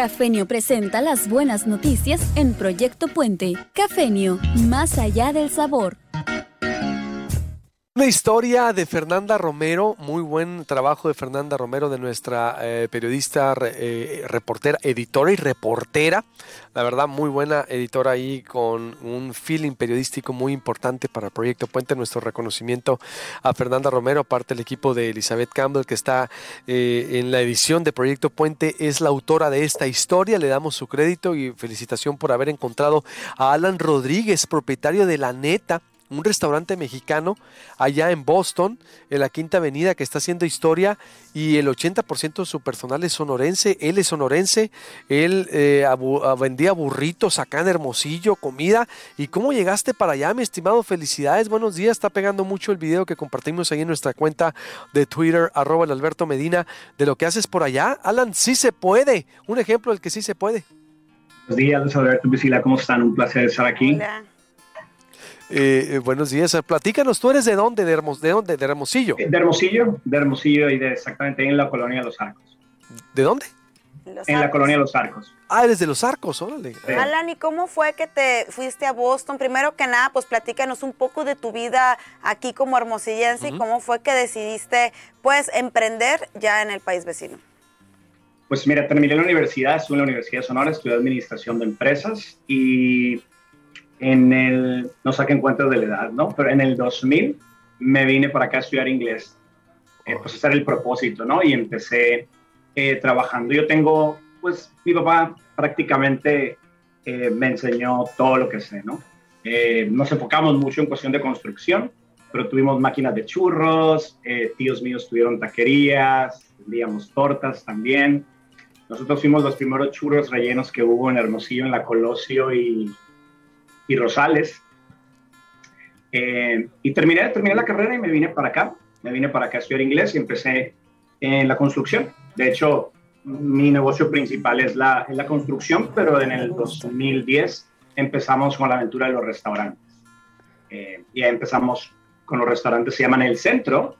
Cafenio presenta las buenas noticias en Proyecto Puente. Cafenio, más allá del sabor. Una historia de Fernanda Romero, muy buen trabajo de Fernanda Romero, de nuestra eh, periodista, eh, reportera, editora y reportera. La verdad, muy buena editora ahí con un feeling periodístico muy importante para Proyecto Puente. Nuestro reconocimiento a Fernanda Romero, parte del equipo de Elizabeth Campbell, que está eh, en la edición de Proyecto Puente, es la autora de esta historia. Le damos su crédito y felicitación por haber encontrado a Alan Rodríguez, propietario de La Neta un restaurante mexicano allá en Boston, en la Quinta Avenida, que está haciendo historia y el 80% de su personal es sonorense. Él es sonorense, él eh, vendía burritos acá en Hermosillo, comida. ¿Y cómo llegaste para allá, mi estimado? Felicidades, buenos días. Está pegando mucho el video que compartimos ahí en nuestra cuenta de Twitter, arroba el Alberto Medina, de lo que haces por allá. Alan, sí se puede. Un ejemplo del que sí se puede. Buenos días, Alberto Vicila, ¿cómo están? Un placer estar aquí. Hola. Eh, eh, buenos días. Platícanos, ¿tú eres de dónde? ¿De, Hermos, de dónde? ¿De Hermosillo? De Hermosillo, de Hermosillo y de exactamente en la colonia Los Arcos. ¿De dónde? en la colonia Los Arcos. Ah, eres de Los Arcos, órale. Alan, ¿y cómo fue que te fuiste a Boston? Primero que nada, pues platícanos un poco de tu vida aquí como hermosillense y cómo fue que decidiste, pues, emprender ya en el país vecino. Pues mira, terminé la universidad, estuve en la Universidad de Sonora, estudié Administración de Empresas y en el, no saquen cuentas de la edad, ¿no? Pero en el 2000 me vine para acá a estudiar inglés. Eh, pues ese era el propósito, ¿no? Y empecé eh, trabajando. Yo tengo, pues mi papá prácticamente eh, me enseñó todo lo que sé, ¿no? nos enfocamos mucho en cuestión de construcción, pero tuvimos máquinas de churros, tíos míos tuvieron taquerías, vendíamos tortas también. Nosotros fuimos los primeros churros rellenos que hubo en Hermosillo, en la Colosio y y Rosales. Eh, y terminé, terminé la carrera y me vine para acá. Me vine para acá a estudiar inglés y empecé en la construcción. De hecho, mi negocio principal es la, la construcción, pero en el 2010 empezamos con la aventura de los restaurantes. Eh, y ahí empezamos con los restaurantes, se llaman El Centro,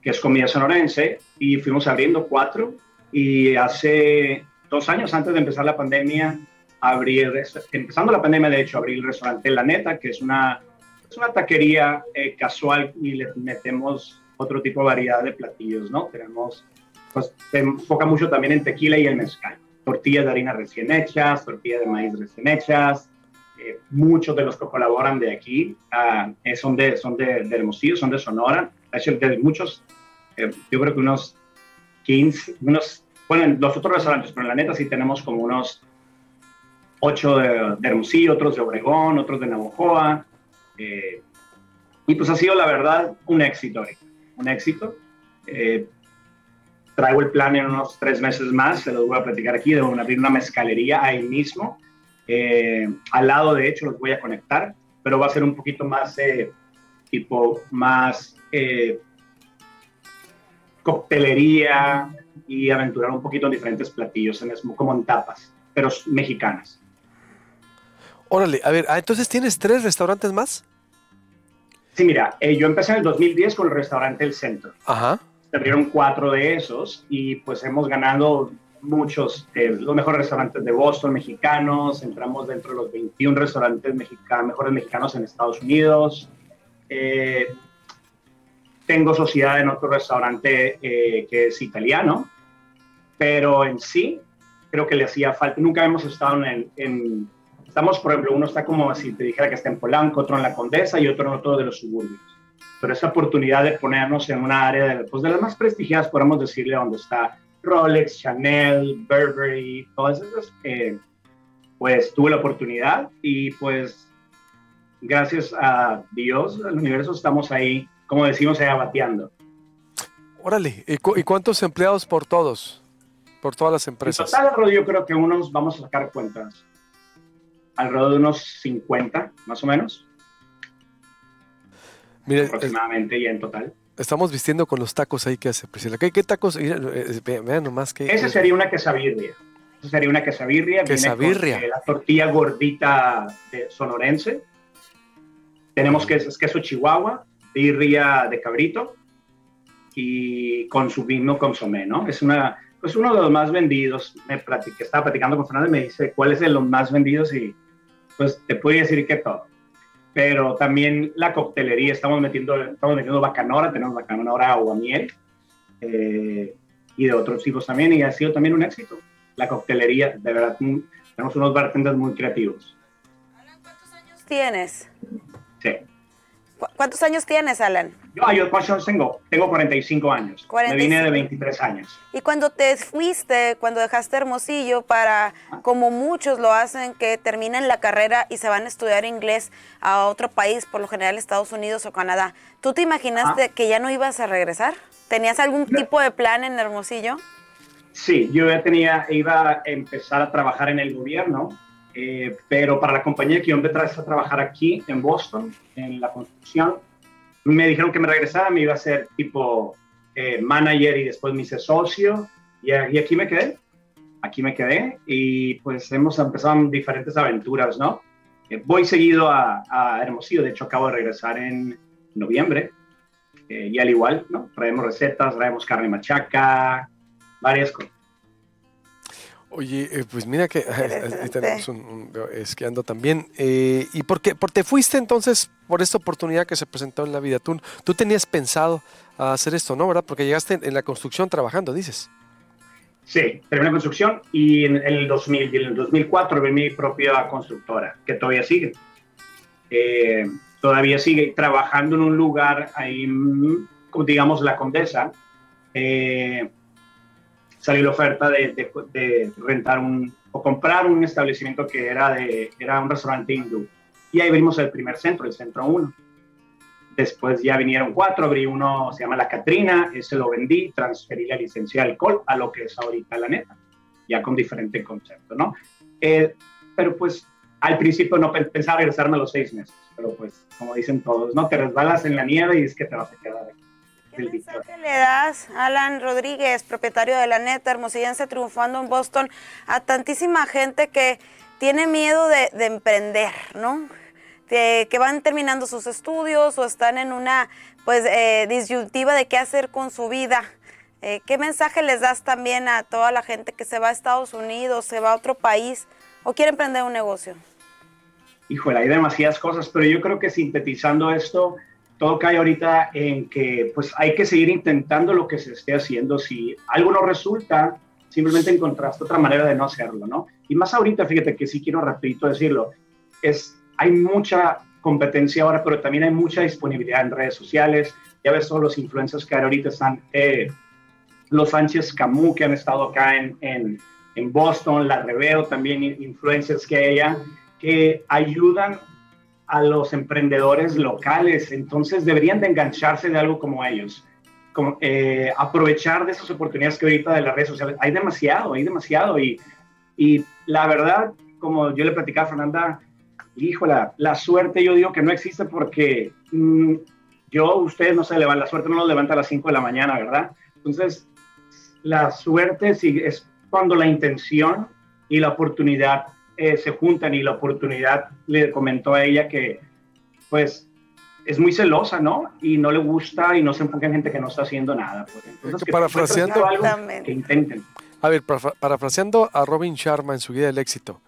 que es comida sonorense, y fuimos abriendo cuatro. Y hace dos años, antes de empezar la pandemia, abrir, empezando la pandemia, de hecho, abrir el restaurante La Neta, que es una, es una taquería eh, casual y le metemos otro tipo de variedad de platillos, ¿no? Tenemos, pues, se enfoca mucho también en tequila y el mezcal. Tortillas de harina recién hechas, tortillas de maíz recién hechas. Eh, muchos de los que colaboran de aquí uh, son, de, son de, de, Hermosillo, son de Sonora. De muchos, eh, yo creo que unos 15, unos, bueno, los otros restaurantes, pero en la neta sí tenemos como unos ocho de, de, Hermosillo, otros de Obregón, otros de Navojoa. Eh, y pues ha sido la verdad un éxito un éxito. Eh, traigo el plan en unos tres meses más, se los voy a platicar aquí, de abrir una mezcalería ahí mismo. Eh, al lado, de hecho, los voy a conectar, pero va a ser un poquito más, tipo, más coctelería y aventurar un poquito en diferentes platillos, en, como en tapas, pero mexicanas. Órale, a ver, ah, entonces tienes tres restaurantes más. Sí, mira, eh, yo empecé en el 2010 con el restaurante El Centro. Ajá. Se abrieron cuatro de esos y pues hemos ganado muchos, eh, los mejores restaurantes de Boston mexicanos, entramos dentro de los 21 restaurantes mexicanos, mejores mexicanos en Estados Unidos. Eh, tengo sociedad en otro restaurante que es italiano, pero en sí creo que le hacía falta, nunca hemos estado en, en Estamos, por ejemplo, uno está como si te dijera que está en Polanco, otro en la Condesa y otro en otro de los suburbios. Pero esa oportunidad de ponernos en una área de, pues, de las más prestigiadas, podemos decirle, donde está Rolex, Chanel, Burberry, todas esas, eh, pues tuve la oportunidad y pues gracias a Dios, al universo, estamos ahí, como decimos, ahí bateando. Órale, ¿y, cuántos empleados por todos? Por todas las empresas. En total, yo creo que unos vamos a sacar cuentas alrededor de unos 50, más o menos. Mire, aproximadamente ya en total. Estamos vistiendo con los tacos ahí que hace Priscila. ¿Qué, tacos? Vean nomás que. Ese sería una quesabirria. Esa sería una quesabirria. Quesabirria. Eh, la tortilla gordita de sonorense. Tenemos queso, queso chihuahua, birria de cabrito y con su vino consomé, ¿no? Es una, pues uno de los más vendidos. Me platiqué, estaba platicando con Fernando y me dice, ¿cuál es de los más vendidos? Y pues te puedo decir que todo. Pero también la coctelería, estamos metiendo, estamos metiendo bacanora, tenemos bacanora o miel. Eh, y de otros tipos también, y ha sido también un éxito. La coctelería, de verdad, tenemos unos bartenders muy creativos. ¿Cuántos años tienes? ¿Cuántos años tienes, Alan? Yo, yo ¿cuántos tengo? Tengo 45 años. Me vine de 23 años. Y cuando te fuiste, cuando dejaste Hermosillo para, como muchos lo hacen, que terminan la carrera y se van a estudiar inglés a otro país, por lo general Estados Unidos o Canadá, ¿tú te imaginaste que ya no ibas a regresar? ¿Tenías algún tipo de plan en Hermosillo? Sí, yo ya tenía, iba a empezar a trabajar en el gobierno eh, pero para la compañía que yo empecé a trabajar aquí en Boston, en la construcción, me dijeron que me regresara, me iba a ser tipo eh, manager y después me hice socio y, aquí me quedé, aquí me quedé y pues hemos empezado diferentes aventuras, ¿no? Eh, voy seguido a, a, Hermosillo, de hecho acabo de regresar en noviembre y al igual, ¿no? Traemos recetas, traemos carne machaca, varias cosas. Oye, eh, pues mira que ahí tenemos un, esquiando también. Eh, ¿Y por qué por te fuiste entonces por esta oportunidad que se presentó en la vida? Tú, tú tenías pensado hacer esto, ¿no? ¿Verdad? Porque llegaste en la construcción trabajando, dices. Sí, terminé la construcción y en el 2000 y en el 2004 vi mi propia constructora, que todavía sigue. Eh, todavía sigue trabajando en un lugar ahí, mm, digamos, la Condesa. Eh, salió la oferta de, rentar un o comprar un establecimiento que era, de, un restaurante hindú. Y ahí vimos el primer centro, el centro 1. Después ya vinieron cuatro, abrí uno, se llama La Catrina, ese lo vendí, transferí la licencia de alcohol a lo que es ahorita la neta, ya con diferente concepto, ¿no? Eh, pero pues al principio no pensaba regresarme a los seis meses, pero pues como dicen todos, ¿no? Te resbalas en la nieve y es que te vas a quedar aquí. ¿Qué mensaje le das, Alan Rodríguez, propietario de la neta, hermosillense, triunfando en Boston, a tantísima gente que tiene miedo de, emprender, ¿no? Que, van terminando sus estudios o están en una pues eh, disyuntiva de qué hacer con su vida. Eh, ¿Qué mensaje les das también a toda la gente que se va a Estados Unidos, se va a otro país o quiere emprender un negocio? Híjole, hay demasiadas cosas, pero yo creo que sintetizando esto, todo cae ahorita en que pues hay que seguir intentando lo que se esté haciendo. Si algo no resulta, simplemente encontraste otra manera de no hacerlo, ¿no? Y más ahorita, fíjate que sí quiero rapidito decirlo, es, hay mucha competencia ahora, pero también hay mucha disponibilidad en redes sociales. Ya ves todos los influencers que ahorita están, eh, los Sánchez Camus que han estado acá en, en, en Boston, la Reveo también, influencers que hay allá, que ayudan a los emprendedores locales, entonces deberían de engancharse de algo como ellos, como, eh, aprovechar de esas oportunidades que ahorita de las redes sociales, hay demasiado, hay demasiado. Y, y la verdad, como yo le platicaba a Fernanda, híjola, la suerte yo digo que no existe porque mm, yo, ustedes no se levantan, la suerte no nos levanta a las 5 de la mañana, ¿verdad? Entonces, la suerte sí, es cuando la intención y la oportunidad eh, se juntan y la oportunidad le comentó a ella que pues es muy celosa, ¿no? Y no le gusta y no se enfoca en gente que no está haciendo nada. Pues. Entonces, que parafraseando, que intenten. A ver, parafraseando a Robin Sharma en su guía del éxito,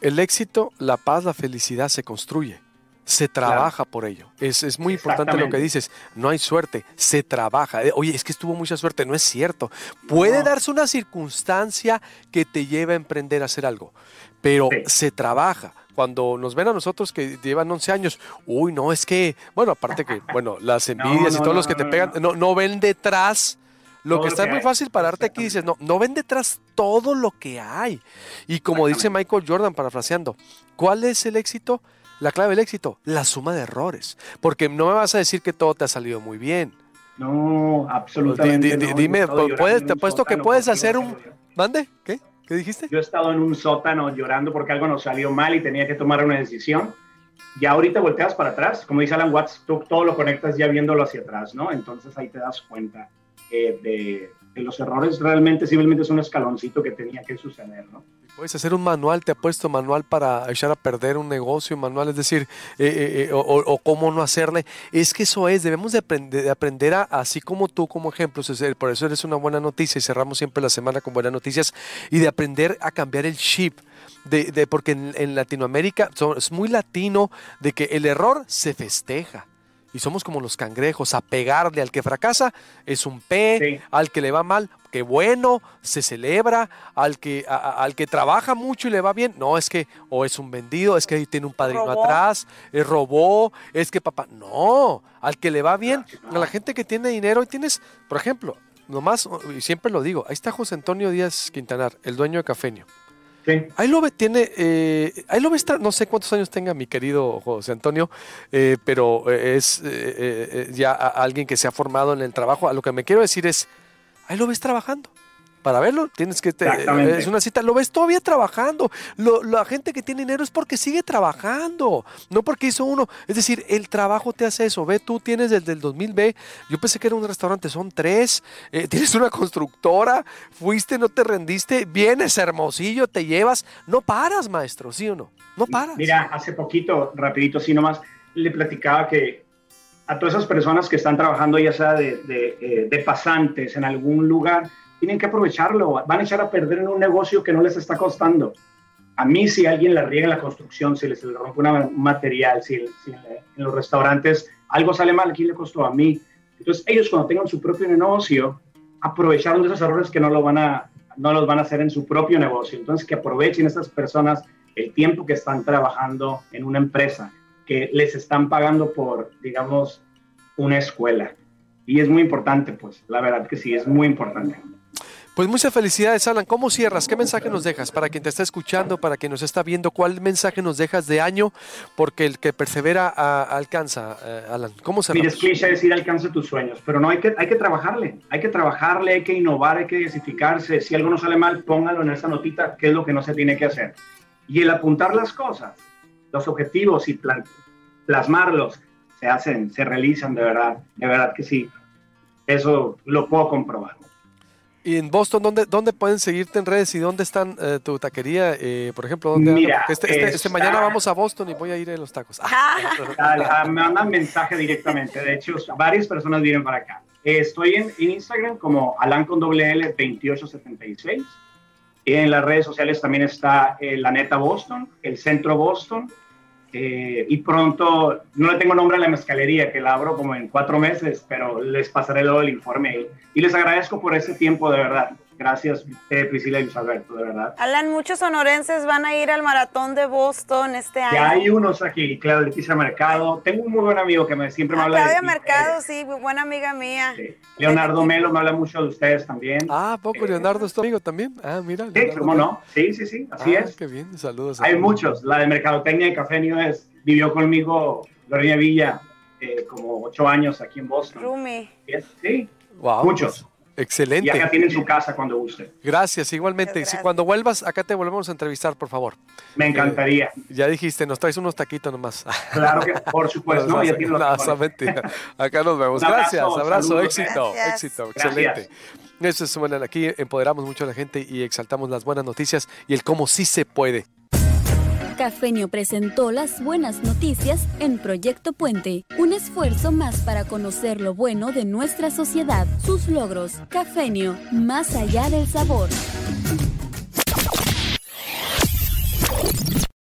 el éxito, la paz, la felicidad se construye. Se trabaja por ello. Es, es muy importante lo que dices. No hay suerte, se trabaja. Eh, oye, es que estuvo mucha suerte. No es cierto. Puede darse una circunstancia que te lleve a emprender a hacer algo pero se trabaja. Cuando nos ven a nosotros que llevan 11 años, uy, no, es que, bueno, aparte que, bueno, las envidias y todos los que te pegan, no, no ven detrás. Lo que está muy fácil pararte aquí dices, no, no ven detrás todo lo que hay. Y como dice Michael Jordan, parafraseando, ¿cuál es el éxito? La clave del éxito, la suma de errores. Porque no me vas a decir que todo te ha salido muy bien. No, absolutamente. dime, puedes, te apuesto que puedes hacer un. ¿Mande? ¿Qué? ¿Qué dijiste? Yo he estado en un sótano llorando porque algo nos salió mal y tenía que tomar una decisión. Ya ahorita volteas para atrás, como dice Alan Watts, tú todo lo conectas ya viéndolo hacia atrás, ¿no? Entonces ahí te das cuenta eh, de, que los errores realmente simplemente es un escaloncito que tenía que suceder, ¿no? Puedes hacer un manual, te ha puesto manual para echar a perder un negocio, manual, es decir, eh, eh, eh, o, cómo no hacerle. Es que eso es, debemos de aprender, de aprender a, así como tú, como ejemplo, por eso eres una buena noticia y cerramos siempre la semana con buenas noticias, y de aprender a cambiar el chip. De, de porque en, Latinoamérica es muy latino de que el error se festeja y somos como los cangrejos, a pegarle al que fracasa es un P, al que le va mal, qué bueno, se celebra, al que, al que trabaja mucho y le va bien, no, es que o es un vendido, es que ahí tiene un padrino atrás, es robó, es que papá, no, al que le va bien, a la gente que tiene dinero y tienes, por ejemplo, nomás, y siempre lo digo, ahí está José Antonio Díaz Quintanar, el dueño de Cafeño. Ahí lo ve, tiene, eh, ahí lo ve no sé cuántos años tenga mi querido José Antonio, eh, pero eh, es ya alguien que se ha formado en el trabajo. A lo que me quiero decir es, ahí lo ves trabajando. Para verlo tienes que es una cita lo ves todavía trabajando. La gente que tiene dinero es porque sigue trabajando no porque hizo uno. Es decir el trabajo te hace eso. Ve tú tienes desde el 2000 b yo pensé que era un restaurante son tres eh, tienes una constructora fuiste no te rendiste vienes hermosillo te llevas. No paras maestro sí o no no paras. Mira hace poquito rapidito sí nomás le platicaba que a todas esas personas que están trabajando ya sea eh, de pasantes en algún lugar tienen que aprovecharlo, van a echar a perder en un negocio que no les está costando. A mí si alguien la riega en la construcción, si les rompe un material, si, en los restaurantes algo sale mal, ¿quién le costó? A mí. Entonces ellos cuando tengan su propio negocio, aprovecharon de esos errores que no, lo van a, no los van a hacer en su propio negocio. Entonces que aprovechen estas personas el tiempo que están trabajando en una empresa, que les están pagando por, digamos, una escuela. Y es muy importante, pues, la verdad que sí, es muy importante. Pues muchas felicidades, Alan. ¿Cómo cierras? ¿Qué mensaje nos dejas para quien te está escuchando, para quien nos está viendo? ¿Cuál mensaje nos dejas de año? Porque el que persevera alcanza, eh, Alan. ¿Cómo se Mira, es cliché decir alcanza tus sueños, pero no hay que, hay que trabajarle. Hay que trabajarle, hay que innovar, hay que diversificarse. Si algo no sale mal, póngalo en esa notita, qué es lo que no se tiene que hacer. Y el apuntar las cosas, los objetivos y plasmarlos, se hacen, se realizan de verdad, de verdad que sí. Eso lo puedo comprobar. ¿Y en Boston dónde, dónde pueden seguirte en redes y dónde están eh, tu taquería? Eh, por ejemplo, ¿dónde este, este, este, mañana vamos a Boston y voy a ir a los tacos. Ah, me mandan mensaje directamente. De hecho, varias personas vienen para acá. estoy en, Instagram como Alan con doble L 2876. En las redes sociales también está eh, la neta Boston, el centro Boston eh, y pronto, no le tengo nombre a la mezcalería, que la abro como en cuatro meses, pero les pasaré luego el informe. Y les agradezco por ese tiempo, de verdad. Gracias, eh, Priscila y Luis Alberto, de verdad. Alan, muchos sonorenses van a ir al maratón de Boston este año. Ya hay unos aquí, Claudia Leticia Mercado. Tengo un muy buen amigo que me, siempre me ah, habla Claudia Mercado, sí, buena amiga mía. Leonardo Melo me habla mucho de ustedes también. Ah, poco, eh, Leonardo es tu amigo también. Ah, mira. sí, cómo no. Sí, sí, sí, así ah, es. Qué bien, saludos. Hay muchos. La de Mercadotecnia y Café es, vivió conmigo Gloria Villa eh, como ocho años aquí en Boston. Rumi. Sí, wow, muchos. Excelente. Y acá tienen su casa cuando guste. Gracias, igualmente. Si cuando vuelvas, acá te volvemos a entrevistar, por favor. Me encantaría. Eh, ya dijiste, nos traes unos taquitos nomás. Claro que, por supuesto. no, ya Acá nos vemos. Gracias, abrazo, éxito, éxito, excelente. Eso es bueno, aquí empoderamos mucho a la gente y exaltamos las buenas noticias y el cómo sí se puede. Cafenio presentó las buenas noticias en Proyecto Puente, un esfuerzo más para conocer lo bueno de nuestra sociedad, sus logros. Cafenio, más allá del sabor.